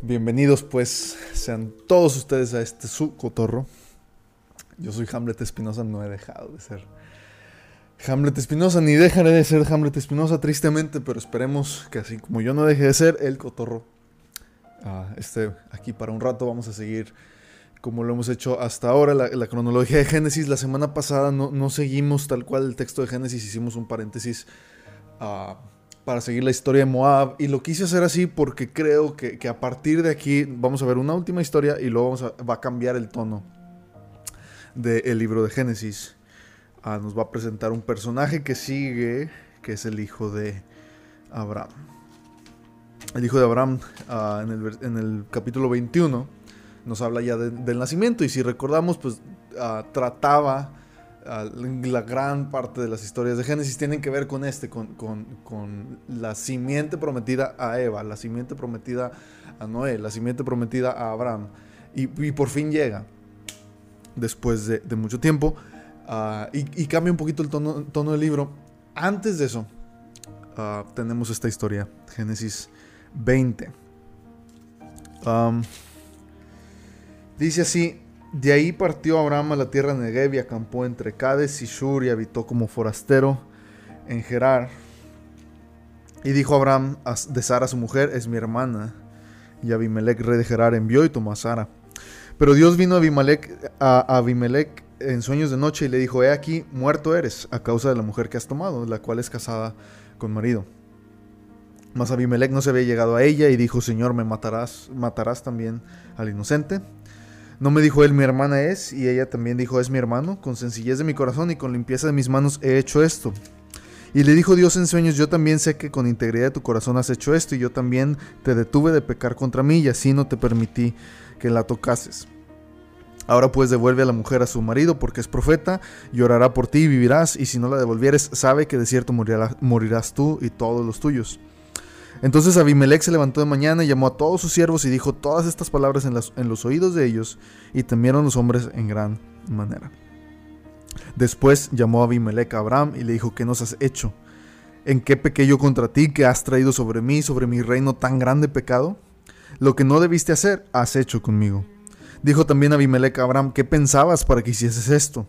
Bienvenidos pues sean todos ustedes a este su cotorro. Yo soy Hamlet Espinosa, no he dejado de ser Hamlet Espinosa, ni dejaré de ser Hamlet Espinosa tristemente, pero esperemos que así como yo no deje de ser el cotorro, uh, esté aquí para un rato. Vamos a seguir como lo hemos hecho hasta ahora, la, cronología de Génesis. La semana pasada no, no, seguimos tal cual el texto de Génesis, hicimos un paréntesis. Uh, para seguir la historia de Moab. Y lo quise hacer así porque creo que, a partir de aquí vamos a ver una última historia y luego va a cambiar el tono del libro de Génesis. Ah, nos va a presentar un personaje que sigue, que es el hijo de Abraham. El hijo de Abraham ah, en, el, capítulo 21 nos habla ya del nacimiento y si recordamos pues ah, trataba la gran parte de las historias de Génesis tienen que ver con este, con, la simiente prometida a Eva, la simiente prometida a Noé, la simiente prometida a Abraham. Y, por fin llega, después de, mucho tiempo, ah, y, cambia un poquito el tono, del libro. Antes de eso, ah, tenemos esta historia, Génesis 20. dice así, de ahí partió Abraham a la tierra de Negev y acampó entre Cades y Shur y habitó como forastero en Gerar. Y dijo Abraham de Sara su mujer, es mi hermana. Y Abimelech, rey de Gerar, envió y tomó a Sara. Pero Dios vino a Abimelech, a Abimelech en sueños de noche y le dijo, he aquí, muerto eres a causa de la mujer que has tomado, la cual es casada con marido. Mas Abimelech no se había llegado a ella y dijo, Señor, me matarás, matarás también al inocente. No me dijo él, mi hermana es, y ella también dijo, es mi hermano. Con sencillez de mi corazón y con limpieza de mis manos he hecho esto. Y le dijo Dios en sueños, yo también sé que con integridad de tu corazón has hecho esto, y yo también te detuve de pecar contra mí, y así no te permití que la tocases. Ahora pues devuelve a la mujer a su marido, porque es profeta, y orará por ti y vivirás, y si no la devolvieres, sabe que de cierto morirás tú y todos los tuyos. Entonces Abimelech se levantó de mañana y llamó a todos sus siervos y dijo todas estas palabras en, los oídos de ellos, y temieron los hombres en gran manera. Después llamó a Abimelech a Abraham y le dijo, ¿qué nos has hecho? ¿En qué pequé yo contra ti que has traído sobre mí, sobre mi reino, tan grande pecado? Lo que no debiste hacer, has hecho conmigo. Dijo también Abimelech a Abraham, ¿qué pensabas para que hicieses esto?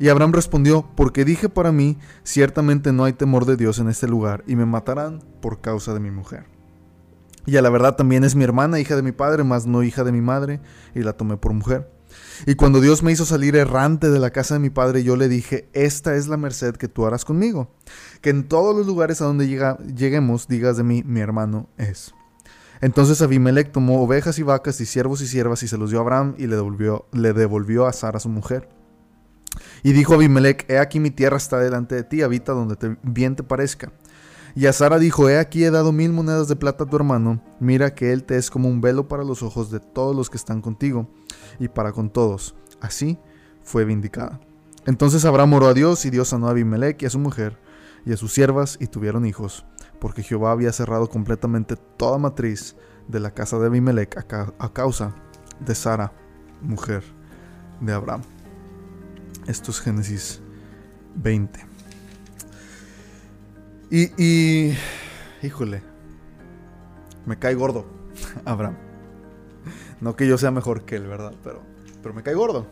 Y Abraham respondió, porque dije para mí, ciertamente no hay temor de Dios en este lugar, y me matarán por causa de mi mujer. Y a la verdad también es mi hermana, hija de mi padre, mas no hija de mi madre, y la tomé por mujer. Y cuando Dios me hizo salir errante de la casa de mi padre, yo le dije, esta es la merced que tú harás conmigo. Que en todos los lugares a donde lleguemos digas de mí, mi hermano es. Entonces Abimelech tomó ovejas y vacas y siervos y siervas y se los dio a Abraham y le devolvió, le devolvió a Sara su mujer. Y dijo Abimelech, he aquí mi tierra está delante de ti, habita donde bien te parezca. Y a Sara dijo, he aquí he dado mil monedas de plata a tu hermano, mira que él te es como un velo para los ojos de todos los que están contigo, y para con todos. Así fue vindicada. Entonces Abraham oró a Dios, y Dios sanó a Abimelech y a su mujer, y a sus siervas, y tuvieron hijos, porque Jehová había cerrado completamente toda matriz de la casa de Abimelech a causa de Sara, mujer de Abraham. Esto es Génesis 20. Y, y, híjole, me cae gordo Abraham. No que yo sea mejor que él, ¿verdad? Pero, pero me cae gordo.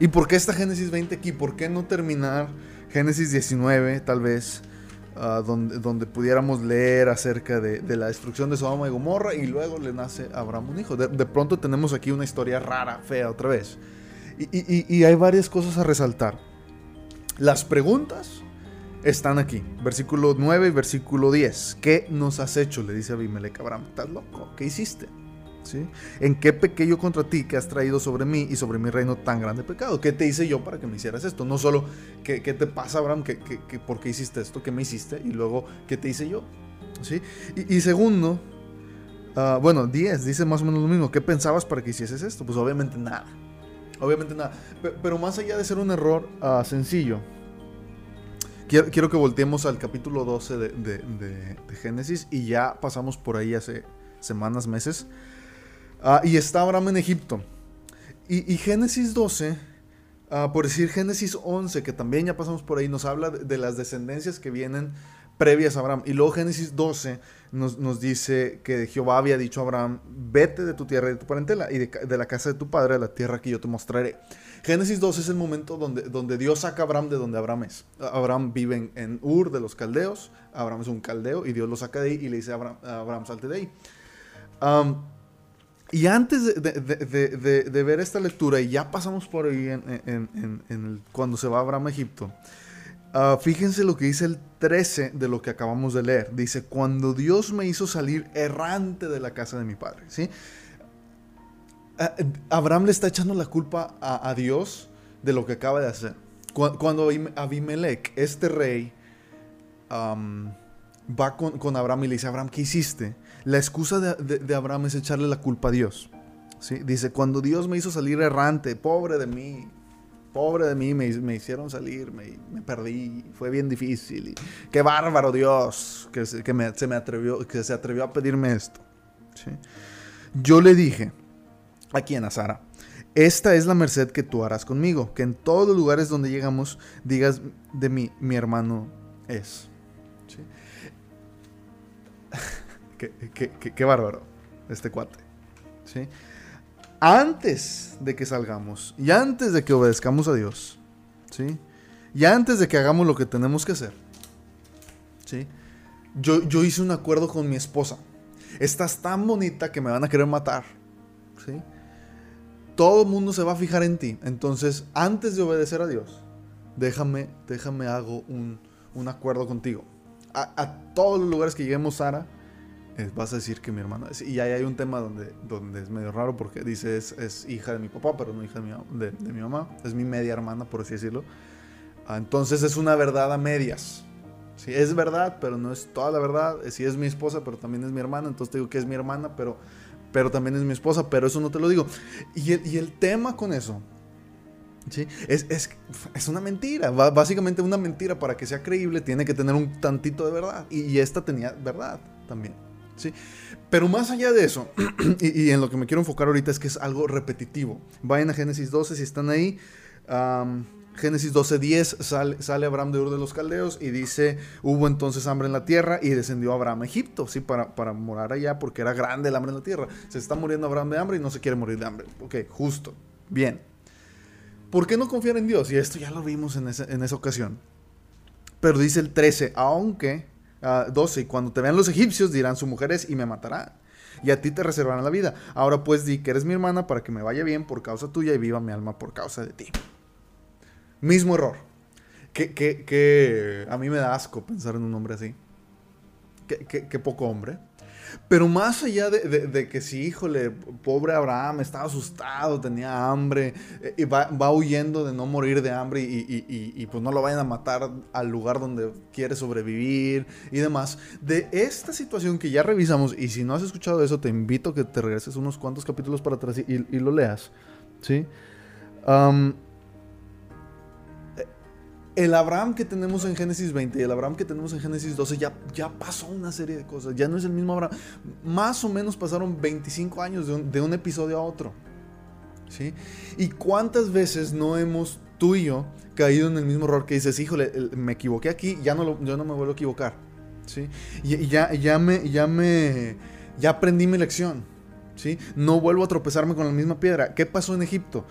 ¿Y por qué está Génesis 20 aquí? ¿Por qué no terminar Génesis 19, tal vez? Donde, pudiéramos leer acerca de, la destrucción de Sodoma y Gomorra y luego le nace a Abraham un hijo. De, pronto tenemos aquí una historia rara, fea otra vez. Y, hay varias cosas a resaltar. Las preguntas están aquí, versículo 9 y versículo 10. ¿Qué nos has hecho? Le dice Abimelech a Abraham. ¿Estás loco? ¿Qué hiciste? ¿En qué pequeño contra ti que has traído sobre mí y sobre mi reino tan grande pecado? ¿Qué te hice yo para que me hicieras esto? No solo, ¿qué, qué te pasa, Abraham? ¿Qué, qué, por qué hiciste esto? ¿Qué me hiciste? Y luego, ¿qué te hice yo? ¿Sí? Y, segundo, ah, bueno, 10, dice más o menos lo mismo. ¿Qué pensabas para que hicieses esto? Pues obviamente nada. Obviamente nada. Pero, más allá de ser un error ah, sencillo, quiero, que volteemos al capítulo 12 de, de, de Génesis y ya pasamos por ahí hace semanas, meses. Ah, y está Abraham en Egipto. Y, Génesis 12, ah, por decir Génesis 11, que también ya pasamos por ahí, nos habla de, las descendencias que vienen previas a Abraham. Y luego Génesis 12 nos, dice que Jehová había dicho a Abraham, vete de tu tierra y de tu parentela y de, la casa de tu padre a la tierra que yo te mostraré. Génesis 12 es el momento donde, donde Dios saca a Abraham de donde Abraham es. Abraham vive en, Ur de los caldeos, Abraham es un caldeo y Dios lo saca de ahí y le dice a Abraham, salte de ahí. Y antes de, ver esta lectura, y ya pasamos por ahí en, cuando se va Abraham a Egipto, Ah, fíjense lo que dice el 13 de lo que acabamos de leer. Dice, cuando Dios me hizo salir errante de la casa de mi padre. ¿sí? Ah, Abraham le está echando la culpa a, Dios de lo que acaba de hacer. Cuando Abimelech, este rey, va con, Abraham y le dice, Abraham, ¿qué hiciste? La excusa de, Abraham es echarle la culpa a Dios. ¿sí? Dice, cuando Dios me hizo salir errante, pobre de mí, pobre de mí, me, me hicieron salir, me, me, perdí, fue bien difícil. Qué bárbaro Dios que, se me atrevió, que se atrevió a pedirme esto. Yo le dije, aquí en Azara, esta es la merced que tú harás conmigo, que en todos los lugares donde llegamos digas de mí, mi hermano es. Qué, bárbaro este cuate. ¿sí? antes de que salgamos y antes de que obedezcamos a Dios, ¿sí? Y antes de que hagamos lo que tenemos que hacer, ¿sí? Yo, yo hice un acuerdo con mi esposa. Estás tan bonita que me van a querer matar, ¿sí? Todo el mundo se va a fijar en ti. Entonces, antes de obedecer a Dios, déjame, déjame hago un, un acuerdo contigo. A, a, todos los lugares que lleguemos, Sara, vas a decir que mi hermana es. Y ahí hay un tema donde, donde es medio raro porque dice es, hija de mi papá, pero no hija de mi, mamá. Es mi media hermana, por así decirlo. Ah, entonces es una verdad a medias. Sí, es verdad, pero no es toda la verdad. Sí es mi esposa, pero también es mi hermana. Entonces te digo que es mi hermana, pero, pero también es mi esposa, pero eso no te lo digo. Y el, y el tema con eso ¿Sí? Es, es, es, una mentira, básicamente una mentira para que sea creíble tiene que tener un tantito de verdad. Y esta tenía verdad también. Pero más allá de eso, y, en lo que me quiero enfocar ahorita es que es algo repetitivo. Vayan a Génesis 12 si están ahí. Génesis 12:10 sale, sale Abraham de Ur de los Caldeos y dice, hubo entonces hambre en la tierra y descendió Abraham a Egipto, ¿sí? Para, para morar allá porque era grande el hambre en la tierra. Se está muriendo Abraham de hambre y no se quiere morir de hambre. Ok, justo. Bien. ¿Por qué no confiar en Dios? Y esto ya lo vimos en, en esa ocasión. Pero dice el 13, aunque 12. Ah, y cuando te vean los egipcios dirán su mujer es y me matará. Y a ti te reservarán la vida. Ahora pues di que eres mi hermana para que me vaya bien por causa tuya y viva mi alma por causa de ti. Mismo error. Que, que, a mí me da asco pensar en un hombre así. que poco hombre. Pero más allá de, que si, híjole, pobre Abraham estaba asustado, tenía hambre, eh, y va, huyendo de no morir de hambre y, pues no lo vayan a matar al lugar donde quiere sobrevivir y demás. De esta situación que ya revisamos, y si no has escuchado eso, te invito a que te regreses unos cuantos capítulos para atrás y, lo leas, ¿sí? El Abraham que tenemos en Génesis 20 y el Abraham que tenemos en Génesis 12 ya, ya pasó una serie de cosas. Ya no es el mismo Abraham. Más o menos pasaron 25 años de un, episodio a otro. ¿Sí? ¿Y cuántas veces no hemos tú y yo caído en el mismo error que dices, híjole, me equivoqué aquí, ya no, lo, no me vuelvo a equivocar? ¿Sí? Y, ya, ya, me, ya me, ya aprendí mi lección. ¿Sí? No vuelvo a tropezarme con la misma piedra. ¿Qué pasó en Egipto?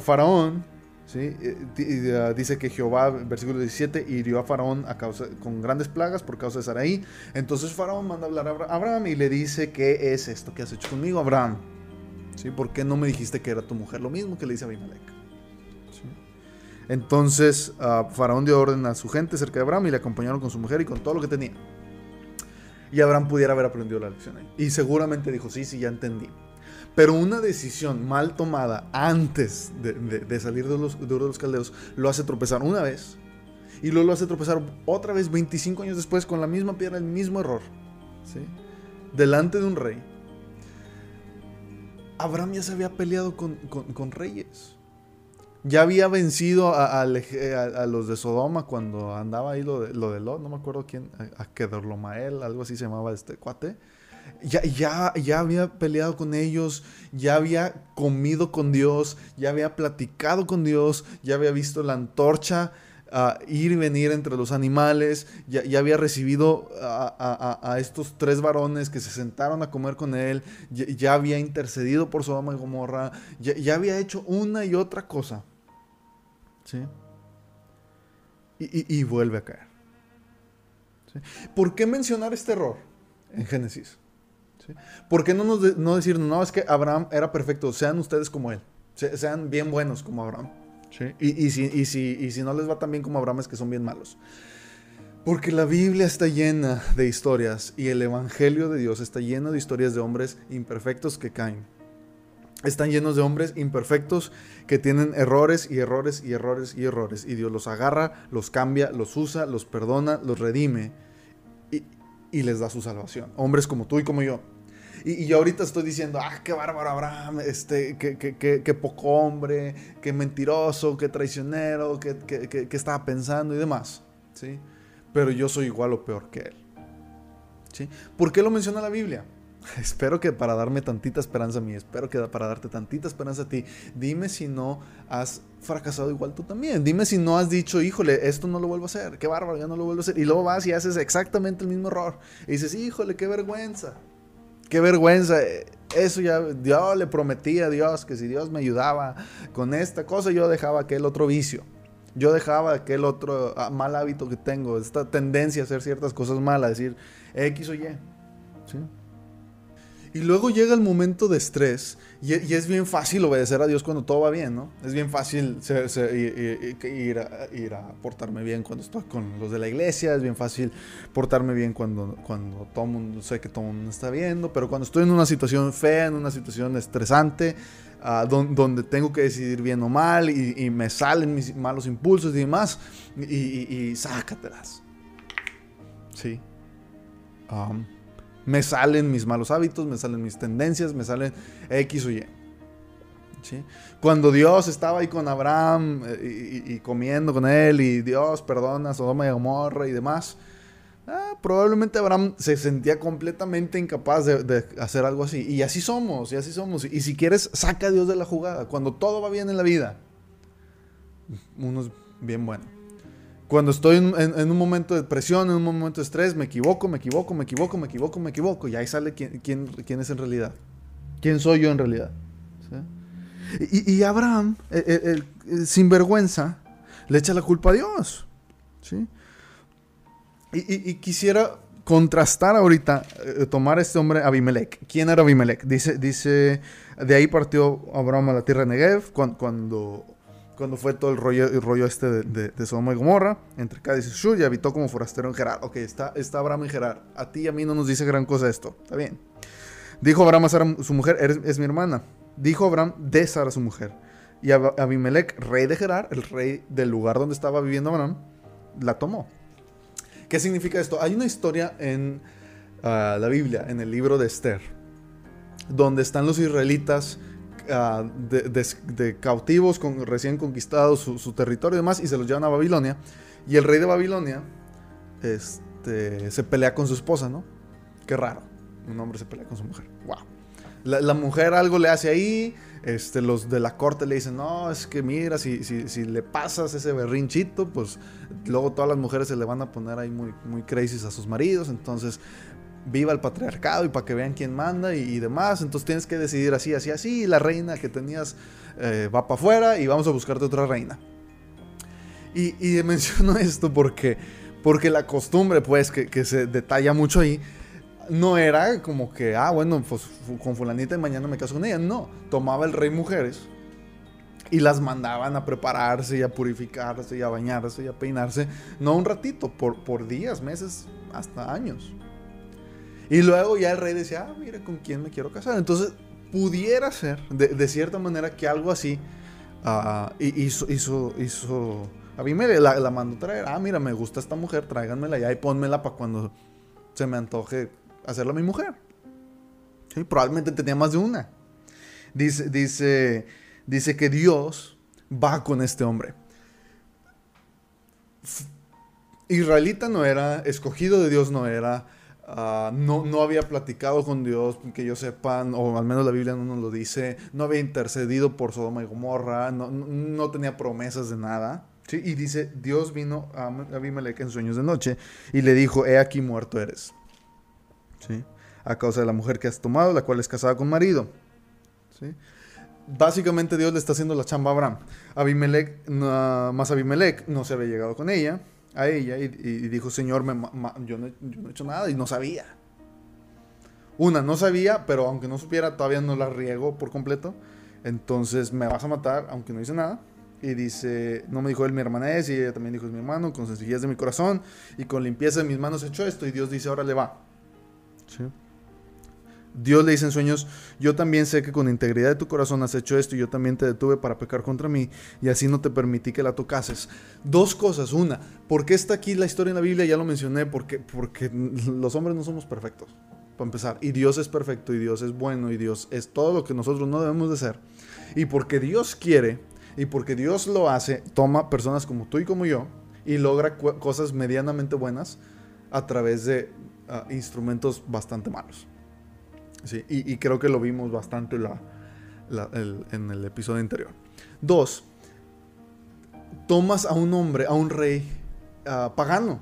Faraón ¿sí? Ah, dice que Jehová, versículo 17, hirió a Faraón a causa, con grandes plagas por causa de Saraí. Entonces Faraón manda hablar a Abraham y le dice, ¿qué es esto que has hecho conmigo, Abraham? ¿Sí? ¿Por qué no me dijiste que era tu mujer? Lo mismo que le dice Abimelech. Entonces uh, Faraón dio orden a su gente cerca de Abraham y le acompañaron con su mujer y con todo lo que tenía. Y Abraham pudiera haber aprendido la lección ahí. Y seguramente dijo, sí, sí, ya entendí. Pero una decisión mal tomada antes de, salir de los, de los caldeos lo hace tropezar una vez y luego lo hace tropezar otra vez 25 años después con la misma piedra, el mismo error. ¿sí? Delante de un rey. Abraham ya se había peleado con, reyes. Ya había vencido a, los de Sodoma cuando andaba ahí lo de, lo Lot, no me acuerdo quién, a, Kedorlomael, algo así se llamaba este cuate ya, ya, ya había peleado con ellos, ya había comido con Dios, ya había platicado con Dios, ya había visto la antorcha ir y venir entre los animales, ya, había recibido a, estos tres varones que se sentaron a comer con él, ya, había intercedido por Sodoma y Gomorra, ya, había hecho una y otra cosa. ¿Sí? Y, vuelve a caer. ¿Por qué mencionar este error en Génesis? ¿Por qué no, nos no decir, no, es que Abraham era perfecto, sean ustedes como él, sean bien buenos como Abraham? Y, si, si, no les va tan bien como Abraham es que son bien malos. Porque la Biblia está llena de historias y el Evangelio de Dios está lleno de historias de hombres imperfectos que caen. Están llenos de hombres imperfectos que tienen errores y errores y errores y errores. Y Dios los agarra, los cambia, los usa, los perdona, los redime y, y les da su salvación. Hombres como tú y como yo. Y, yo ahorita estoy diciendo, ah, qué bárbaro Abraham, este, qué, qué, qué, poco hombre, qué mentiroso, qué traicionero, qué, qué, estaba pensando y demás. ¿sí? Pero yo soy igual o peor que él. ¿sí? ¿Por qué lo menciona la Biblia? Espero que para darme tantita esperanza a mí, espero que para darte tantita esperanza a ti, dime si no has fracasado igual tú también. Dime si no has dicho, híjole, esto no lo vuelvo a hacer, qué bárbaro, ya no lo vuelvo a hacer. Y luego vas y haces exactamente el mismo error. Y dices, híjole, qué vergüenza qué vergüenza. Eso ya, Dios le prometía a Dios que si Dios me ayudaba con esta cosa, yo dejaba aquel otro vicio. Yo dejaba aquel otro ah, mal hábito que tengo, esta tendencia a hacer ciertas cosas malas, decir X o Y. Y luego llega el momento de estrés y, es bien fácil obedecer a Dios cuando todo va bien, ¿no? Es bien fácil ir, a, portarme bien cuando estoy con los de la iglesia, es bien fácil portarme bien cuando, cuando todo mundo, sé que todo mundo está viendo, pero cuando estoy en una situación fea, en una situación estresante, ah, donde tengo que decidir bien o mal y, me salen mis malos impulsos y demás, y, sácatelas. Sí. Um, me salen mis malos hábitos, me salen mis tendencias, me salen X o Y. Cuando Dios estaba ahí con Abraham eh, y, comiendo con él y Dios perdona Sodoma y Gomorra y demás, ah, probablemente Abraham se sentía completamente incapaz de, de, hacer algo así. Y así somos, y así somos. Y si quieres, saca a Dios de la jugada. Cuando todo va bien en la vida, uno es bien bueno. Cuando estoy en, un momento de presión, en un momento de estrés, me equivoco, me equivoco, me equivoco, me equivoco, me equivoco. Y ahí sale quién, quién, es en realidad. ¿Quién soy yo en realidad? Y, Abraham, el, sin vergüenza, le echa la culpa a Dios. ¿sí? Y, quisiera contrastar ahorita, eh, tomar a este hombre Abimelech. ¿Quién era Abimelech? Dice, dice, de ahí partió Abraham a la tierra de Negev cuando cuando fue todo el rollo, este de, Sodoma y Gomorra, entre Cádiz y Shur, y habitó como forastero en Gerar. Ok, está, Abraham en Gerar. A ti y a mí no nos dice gran cosa esto. Está bien. Dijo Abraham a Sara, su mujer, es mi hermana. Dijo Abraham de Sara, su mujer. Y Abimelech, rey de Gerar, el rey del lugar donde estaba viviendo Abraham, la tomó. ¿Qué significa esto? Hay una historia en ah, la Biblia, en el libro de Esther, donde están los israelitas Ah, de, cautivos recién conquistados su, territorio y demás y se los llevan a Babilonia. Y el rey de Babilonia este, se pelea con su esposa, ¿no? Qué raro. Un hombre se pelea con su mujer. Wow. La, mujer algo le hace ahí. Este, los de la corte le dicen, no, es que mira, si, si, si, le pasas ese berrinchito, pues luego todas las mujeres se le van a poner ahí muy, muy crazy a sus maridos. Entonces viva el patriarcado y para que vean quién manda y, demás. Entonces tienes que decidir así, así, así. La reina que tenías eh, va para afuera y vamos a buscarte otra reina. Y, y, menciono esto porque, porque la costumbre, pues, que, se detalla mucho ahí, no era como que, ah, bueno, pues con fulanita y mañana me caso con ella. No, tomaba el rey mujeres y las mandaban a prepararse y a purificarse y a bañarse y a peinarse. No un ratito, por, por días, meses, hasta años. Y luego ya el rey decía, ah, mira con quién me quiero casar. Entonces, pudiera ser, de, cierta manera, que algo así uh, hizo, hizo, hizo Abimelech, la, la mandó traer. Ah, mira, me gusta esta mujer, tráiganmela ya y pónmela para cuando se me antoje hacerla mi mujer. ¿Sí? Probablemente tenía más de una. Dice, dice, dice que Dios va con este hombre. Israelita no era, escogido de Dios no era, Ah, no, no había platicado con Dios, que yo sepan, o al menos la Biblia no nos lo dice, no había intercedido por Sodoma y Gomorra, no, no tenía promesas de nada. Y dice, Dios vino a Abimelech en sueños de noche y le dijo, he aquí muerto eres. ¿Sí? A causa de la mujer que has tomado, la cual es casada con marido. ¿Sí? Básicamente Dios le está haciendo la chamba a Abraham. Abimelech, más Abimelech no se había llegado con ella, a ella, y, dijo, Señor, yo, no, yo no he hecho nada y no sabía. Una, no sabía, pero aunque no supiera, todavía no la riego por completo. Entonces me vas a matar, aunque no hice nada. Y dice, no me dijo él mi hermana es, y ella también dijo es mi hermano, con sencillez de mi corazón y con limpieza de mis manos he hecho esto. Y Dios dice, ahora le va. Dios le dice en sueños, yo también sé que con integridad de tu corazón has hecho esto y yo también te detuve para pecar contra mí y así no te permití que la tocases. Dos cosas. Una, ¿por qué está aquí la historia en la Biblia? Ya lo mencioné, porque, porque los hombres no somos perfectos, para empezar. Y Dios es perfecto y Dios es bueno y Dios es todo lo que nosotros no debemos de ser. Y porque Dios quiere y porque Dios lo hace, toma personas como tú y como yo y logra cosas medianamente buenas a través de ah, instrumentos bastante malos. Sí, y, creo que lo vimos bastante en el episodio anterior. Dos, tomas a un hombre, a un rey ah, pagano,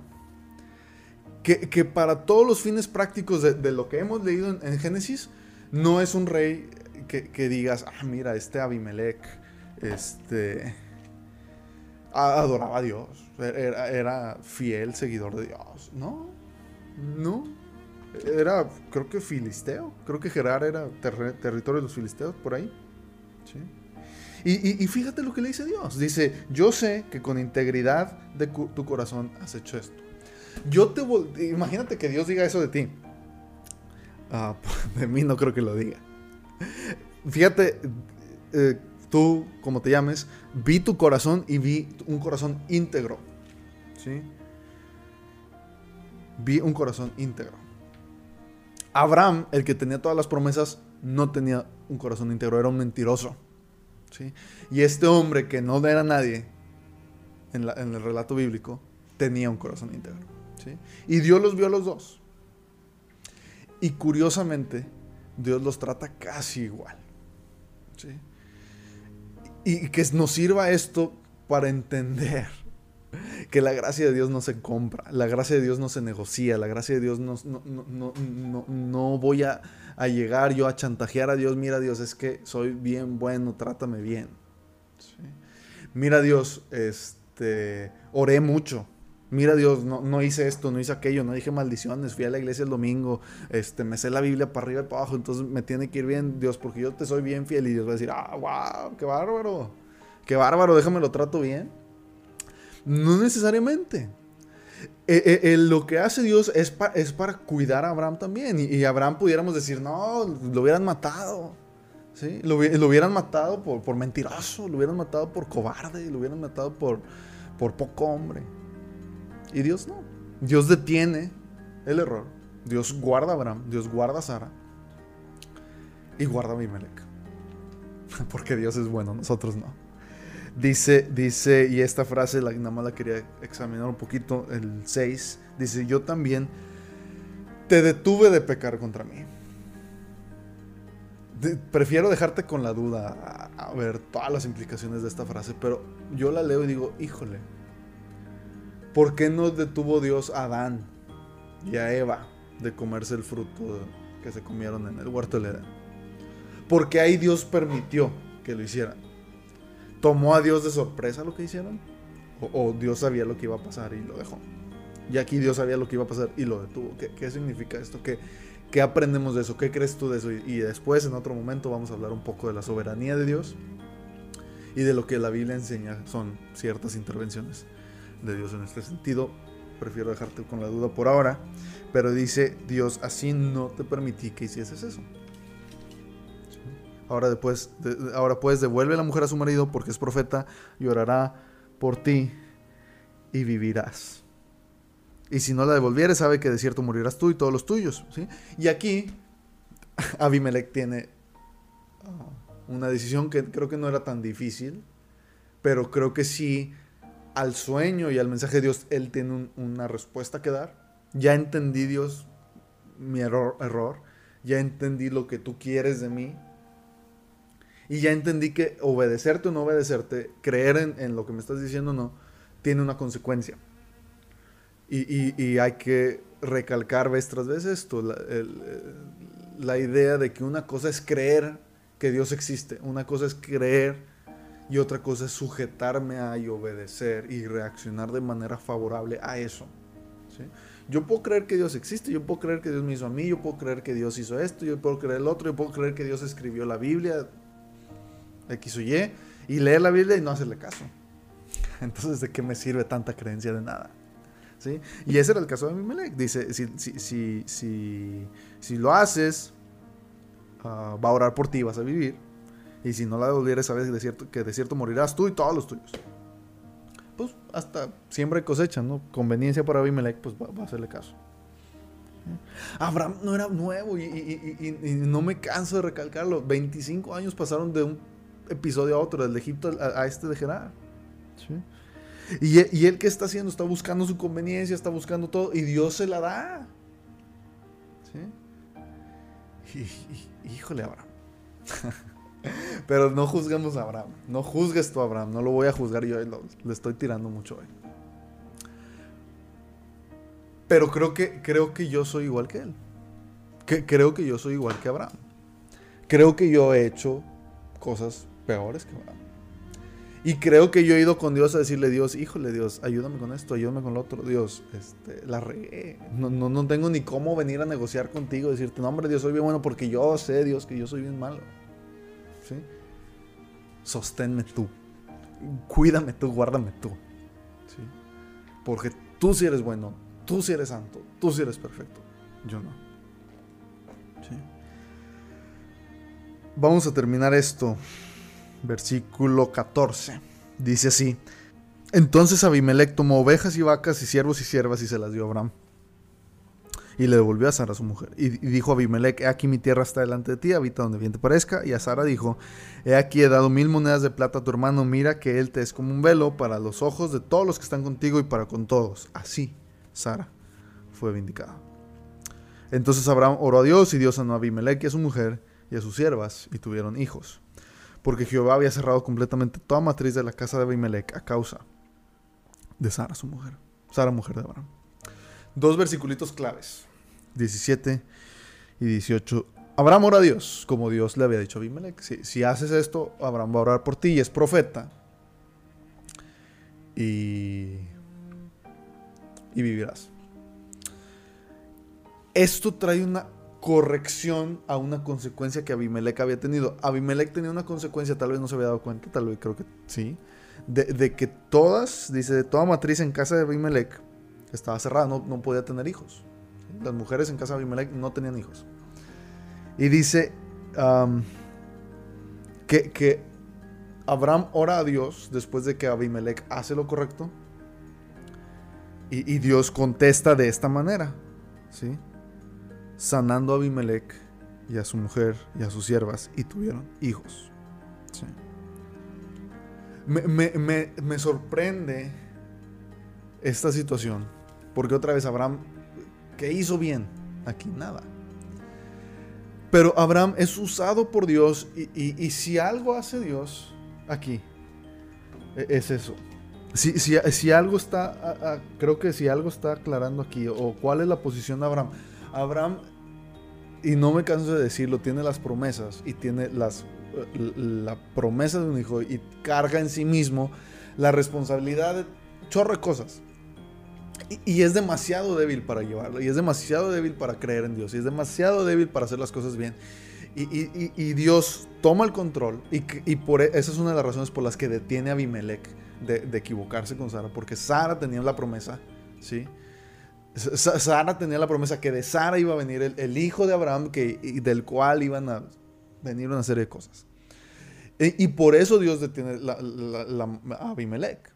que, para todos los fines prácticos de, lo que hemos leído en, Génesis, no es un rey que, digas, ah, mira, este Abimelech este, adoraba a Dios, era, fiel seguidor de Dios. No, no. Era, creo que filisteo. Creo que Gerar era territorio de los filisteos, por ahí. Y, fíjate lo que le dice Dios. Dice, yo sé que con integridad de tu corazón has hecho esto. Yo te imagínate que Dios diga eso de ti. Ah, de mí no creo que lo diga. Fíjate, eh, tú, como te llames, vi tu corazón y vi un corazón íntegro. Vi un corazón íntegro. Abraham, el que tenía todas las promesas, no tenía un corazón íntegro, era un mentiroso. ¿sí? Y este hombre que no era nadie en, el relato bíblico, tenía un corazón íntegro. ¿sí? Y Dios los vio a los dos. Y curiosamente, Dios los trata casi igual. ¿sí? Y que nos sirva esto para entender que la gracia de Dios no se compra, la gracia de Dios no se negocia, la gracia de Dios no, no, voy a, llegar yo a chantajear a Dios, mira Dios, es que soy bien bueno, trátame bien. Mira Dios, este, oré mucho, mira Dios, no, no, hice esto, no hice aquello, no dije maldiciones, fui a la iglesia el domingo, este, me sé la Biblia para arriba y para abajo, entonces me tiene que ir bien Dios, porque yo te soy bien fiel y Dios va a decir, ah, wow, qué bárbaro, qué bárbaro, déjame lo trato bien. No necesariamente. Eh, eh, lo que hace Dios es, para cuidar a Abraham también. Y, Abraham pudiéramos decir, no, lo hubieran matado. ¿sí? Lo, hubieran matado por, mentiroso, lo hubieran matado por cobarde, lo hubieran matado por, por poco hombre. Y Dios no. Dios detiene el error. Dios guarda a Abraham, Dios guarda a Sara y guarda a Abimelech. Porque Dios es bueno, nosotros no. Dice, dice, y esta frase la, nada más la quería examinar un poquito, el 6, dice, yo también te detuve de pecar contra mí. prefiero dejarte con la duda a ver todas las implicaciones de esta frase, pero yo la leo y digo, híjole, ¿Por qué no detuvo Dios a Adán y a Eva de comerse el fruto que se comieron en el huerto de Edén? Porque ahí Dios permitió que lo hicieran. ¿Tomó a Dios de sorpresa lo que hicieron? ¿O, Dios sabía lo que iba a pasar y lo dejó? Y aquí Dios sabía lo que iba a pasar y lo detuvo. ¿Qué, significa esto? ¿Qué, ¿Qué, aprendemos de eso? ¿Qué crees tú de eso? y después, en otro momento, vamos a hablar un poco de la soberanía de Dios y de lo que la Biblia enseña son ciertas intervenciones de Dios en este sentido. Prefiero dejarte con la duda por ahora. Pero dice Dios, así no te permití que hicieses eso. Ahora, después, ahora pues devuelve la mujer a su marido porque es profeta y orará por ti y vivirás. Y si no la devolvieres, sabe que de cierto morirás tú y todos los tuyos. Y aquí Abimelech tiene ah, una decisión que creo que no era tan difícil, pero creo que sí al sueño y al mensaje de Dios, Él tiene una respuesta que dar. Ya entendí, Dios, mi error, error. Ya entendí lo que tú quieres de mí. Y ya entendí que obedecerte o no obedecerte, creer en, lo que me estás diciendo o no, tiene una consecuencia. Y, hay que recalcar vez tras vez esto, la, la idea de que una cosa es creer que Dios existe, una cosa es creer y otra cosa es sujetarme a y obedecer y reaccionar de manera favorable a eso. Yo puedo creer que Dios existe, yo puedo creer que Dios me hizo a mí, yo puedo creer que Dios hizo esto, yo puedo creer el otro, yo puedo creer que Dios escribió la Biblia, X o Y, y leer la Biblia y no hacerle caso. Entonces, ¿de qué me sirve tanta creencia de nada? ¿Sí? Y ese era el caso de Abimelech. Dice, si, si, si, si lo haces, ah, va a orar por ti, vas a vivir. Y si no la devolvieres, sabes de cierto, que de cierto morirás tú y todos los tuyos pues hasta siempre cosecha, ¿no? Conveniencia para Abimelech, pues va, a hacerle caso. Abraham no era nuevo y, no me canso de recalcarlo. 25 años pasaron de un episodio a otro, del de Egipto a, este de Gerar. Y, él qué está haciendo? Está buscando su conveniencia, está buscando todo y Dios se la da. ¿Sí? híjole, Abraham. Pero no juzguemos a Abraham. No juzgues tú a Abraham. No lo voy a juzgar yo. le estoy tirando mucho hoy. Pero creo que, creo que yo soy igual que él. Que, creo que yo soy igual que Abraham. Creo que yo he hecho cosas peores que. Y creo que yo he ido con Dios a decirle, Dios, híjole Dios, ayúdame con esto, ayúdame con lo otro. Dios, este, la regué. No, no, no tengo ni cómo venir a negociar contigo, decirte, no hombre Dios, soy bien bueno porque yo sé, Dios, que yo soy bien malo. Sosténme tú. Cuídame tú, guárdame tú. Porque tú sí eres bueno, tú sí eres santo, tú sí eres perfecto. Yo no. Vamos a terminar esto. Versículo 14. Dice así. Entonces Abimelech tomó ovejas y vacas y siervos y siervas y se las dio a Abraham y le devolvió a Sara su mujer. Y, dijo a Abimelech, he aquí mi tierra está delante de ti, habita donde bien te parezca. Y a Sara dijo, he aquí he dado mil monedas de plata a tu hermano, mira que él te es como un velo para los ojos de todos los que están contigo y para con todos. Así, Sara fue vindicada. Entonces Abraham oró a Dios y Dios sanó a Abimelech y a su mujer y a sus siervas y tuvieron hijos. Porque Jehová había cerrado completamente toda matriz de la casa de Abimelech a causa de Sara, su mujer. Sara, mujer de Abraham. Dos versiculitos claves. 17 y 18. Abraham ora a Dios, como Dios le había dicho a Abimelech. Si, haces esto, Abraham va a orar por ti y es profeta. Y, y vivirás. Esto trae una corrección a una consecuencia que Abimelech había tenido. Abimelech tenía una consecuencia, tal vez no se había dado cuenta, tal vez creo que sí. De, que todas, dice, toda matriz en casa de Abimelech estaba cerrada, no, podía tener hijos. Las mujeres en casa de Abimelech no tenían hijos. Y dice que, Abraham ora a Dios después de que Abimelech hace lo correcto. Y, Dios contesta de esta manera. ¿sí? Sanando a Abimelech y a su mujer y a sus siervas y tuvieron hijos. Me, me, me sorprende esta situación porque otra vez Abraham ¿Qué hizo bien? Aquí nada. Pero Abraham es usado por Dios y, si algo hace Dios aquí, e, es eso. Si, si, algo está, creo que si algo está aclarando aquí, o cuál es la posición de Abraham. Abraham, y no me canso de decirlo, tiene las promesas y tiene las, la promesa de un hijo y carga en sí mismo la responsabilidad de chorro de cosas. Y, es demasiado débil para llevarlo, y es demasiado débil para creer en Dios, y es demasiado débil para hacer las cosas bien. Y, Dios toma el control, y, por e, esa es una de las razones por las que detiene a Abimelech de, equivocarse con Sara, porque Sara tenía la promesa, ¿sí? Sara tenía la promesa que de Sara iba a venir el, hijo de Abraham, que, del cual iban a venir una serie de cosas. Y, por eso Dios detiene a Abimelech.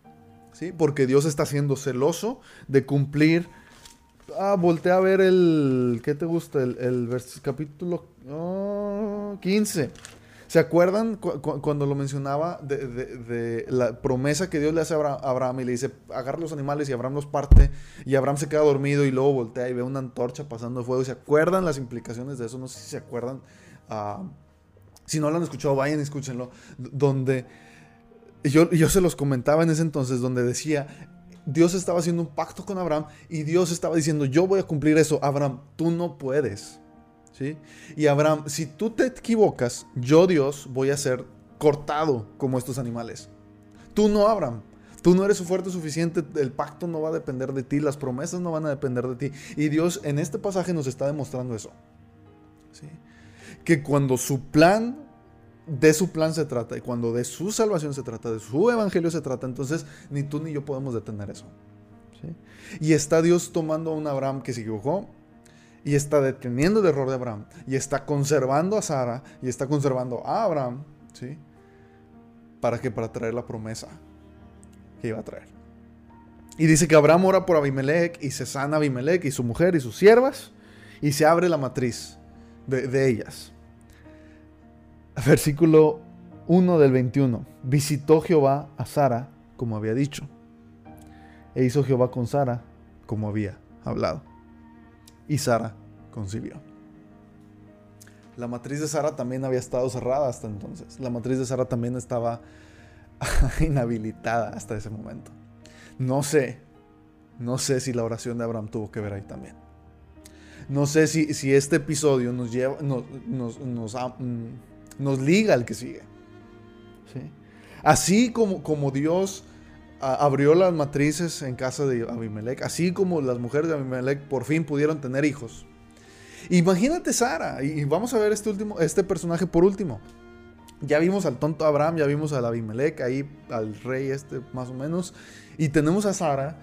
¿sí? Porque Dios está siendo celoso de cumplir. Ah, voltea a ver el. ¿Qué te gusta? El, el capítulo 15. ¿Se acuerdan cuando lo mencionaba de, la promesa que Dios le hace a Abraham y le dice, agarra los animales y Abraham los parte y Abraham se queda dormido y luego voltea y ve una antorcha pasando fuego? ¿Se acuerdan las implicaciones de eso? No sé si se acuerdan. Ah, si no lo han escuchado, vayan escúchenlo. Donde yo, yo se los comentaba en ese entonces donde decía, Dios estaba haciendo un pacto con Abraham y Dios estaba diciendo, yo voy a cumplir eso. Abraham, tú no puedes. Y Abraham, si tú te equivocas, yo Dios voy a ser cortado como estos animales. Tú no, Abraham. Tú no eres fuerte suficiente, el pacto no va a depender de ti, las promesas no van a depender de ti. Y Dios en este pasaje nos está demostrando eso. ¿Sí? Que cuando su plan, de su plan se trata, y cuando de su salvación se trata, de su evangelio se trata, entonces ni tú ni yo podemos detener eso. ¿Sí? Y está Dios tomando a un Abraham que se equivocó, y está deteniendo el error de Abraham, y está conservando a Sara, y está conservando a Abraham, ¿sí? ¿Para que Para traer la promesa que iba a traer. Y dice que Abraham ora por Abimelech y se sana Abimelech y su mujer y sus siervas y se abre la matriz de, de ellas. Versículo 1 del 21. Visitó Jehová a Sara como había dicho. E hizo Jehová con Sara como había hablado. Y Sara concibió. La matriz de Sara también había estado cerrada hasta entonces. La matriz de Sara también estaba inhabilitada hasta ese momento. No sé, no sé si la oración de Abraham tuvo que ver ahí también. No sé si, si este episodio nos lleva, nos, nos, mm, liga al que sigue. Así como, como Dios abrió las matrices en casa de Abimelech, así como las mujeres de Abimelech por fin pudieron tener hijos. Imagínate Sara, y vamos a ver este último, este personaje por último. Ya vimos al tonto Abraham, ya vimos al Abimelech, ahí al rey este más o menos. Y tenemos a Sara,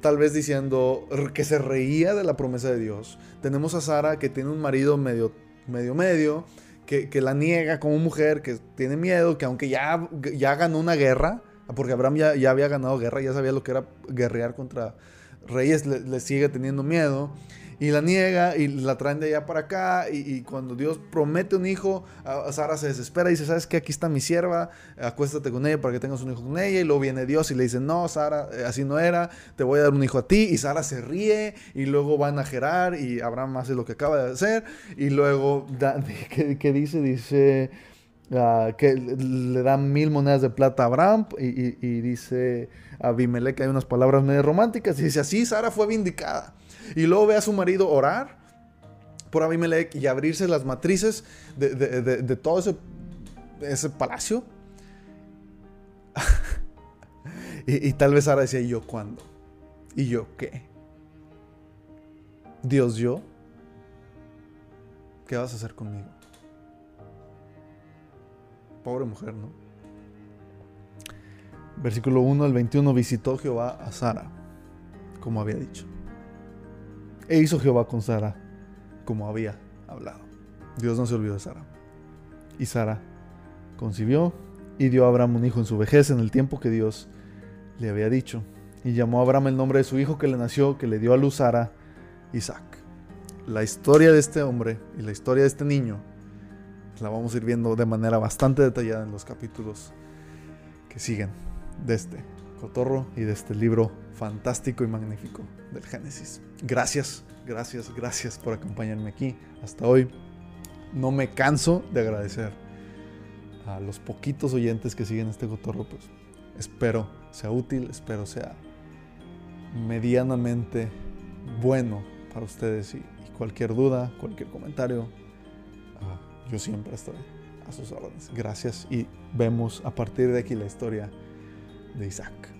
tal vez diciendo que se reía de la promesa de Dios. Tenemos a Sara que tiene un marido medio, medio, medio, que, la niega como mujer, que tiene miedo, que aunque ya, ya ganó una guerra, porque Abraham ya, ya había ganado guerra, ya sabía lo que era guerrear contra reyes, le sigue teniendo miedo y la niega y la traen de allá para acá y, cuando Dios promete un hijo, Sara se desespera y dice, ¿sabes qué? Aquí está mi sierva, acuéstate con ella para que tengas un hijo con ella y luego viene Dios y le dice, no, Sara, eh, así no era, te voy a dar un hijo a ti y Sara se ríe y luego van a Gerar y Abraham hace lo que acaba de hacer y luego, ¿qué, dice? Dice... Ah, que le dan mil monedas de plata a Abraham y, y dice a Abimelech hay unas palabras medio románticas y dice así Sara fue vindicada y luego ve a su marido orar por Abimelech y abrirse las matrices de, todo ese, ese palacio. y, tal vez ahora decía, ¿y yo cuándo? ¿Y yo qué? Dios, yo. ¿Qué vas a hacer conmigo? Pobre mujer, ¿no? Versículo 1 al 21 visitó Jehová a Sara, como había dicho. E hizo Jehová con Sara como había hablado. Dios no se olvidó de Sara. Y Sara concibió y dio a Abraham un hijo en su vejez en el tiempo que Dios le había dicho. Y llamó a Abraham el nombre de su hijo que le nació, que le dio a luz Sara, Isaac. La historia de este hombre y la historia de este niño la vamos a ir viendo de manera bastante detallada en los capítulos que siguen de este cotorro y de este libro fantástico y magnífico del Génesis. Gracias, gracias, gracias por acompañarme aquí hasta hoy. No me canso de agradecer a los poquitos oyentes que siguen este cotorro, pues espero sea útil, espero sea medianamente bueno para ustedes y, cualquier duda, cualquier comentario, yo siempre estoy a sus órdenes. Gracias y vemos a partir de aquí la historia de Isaac.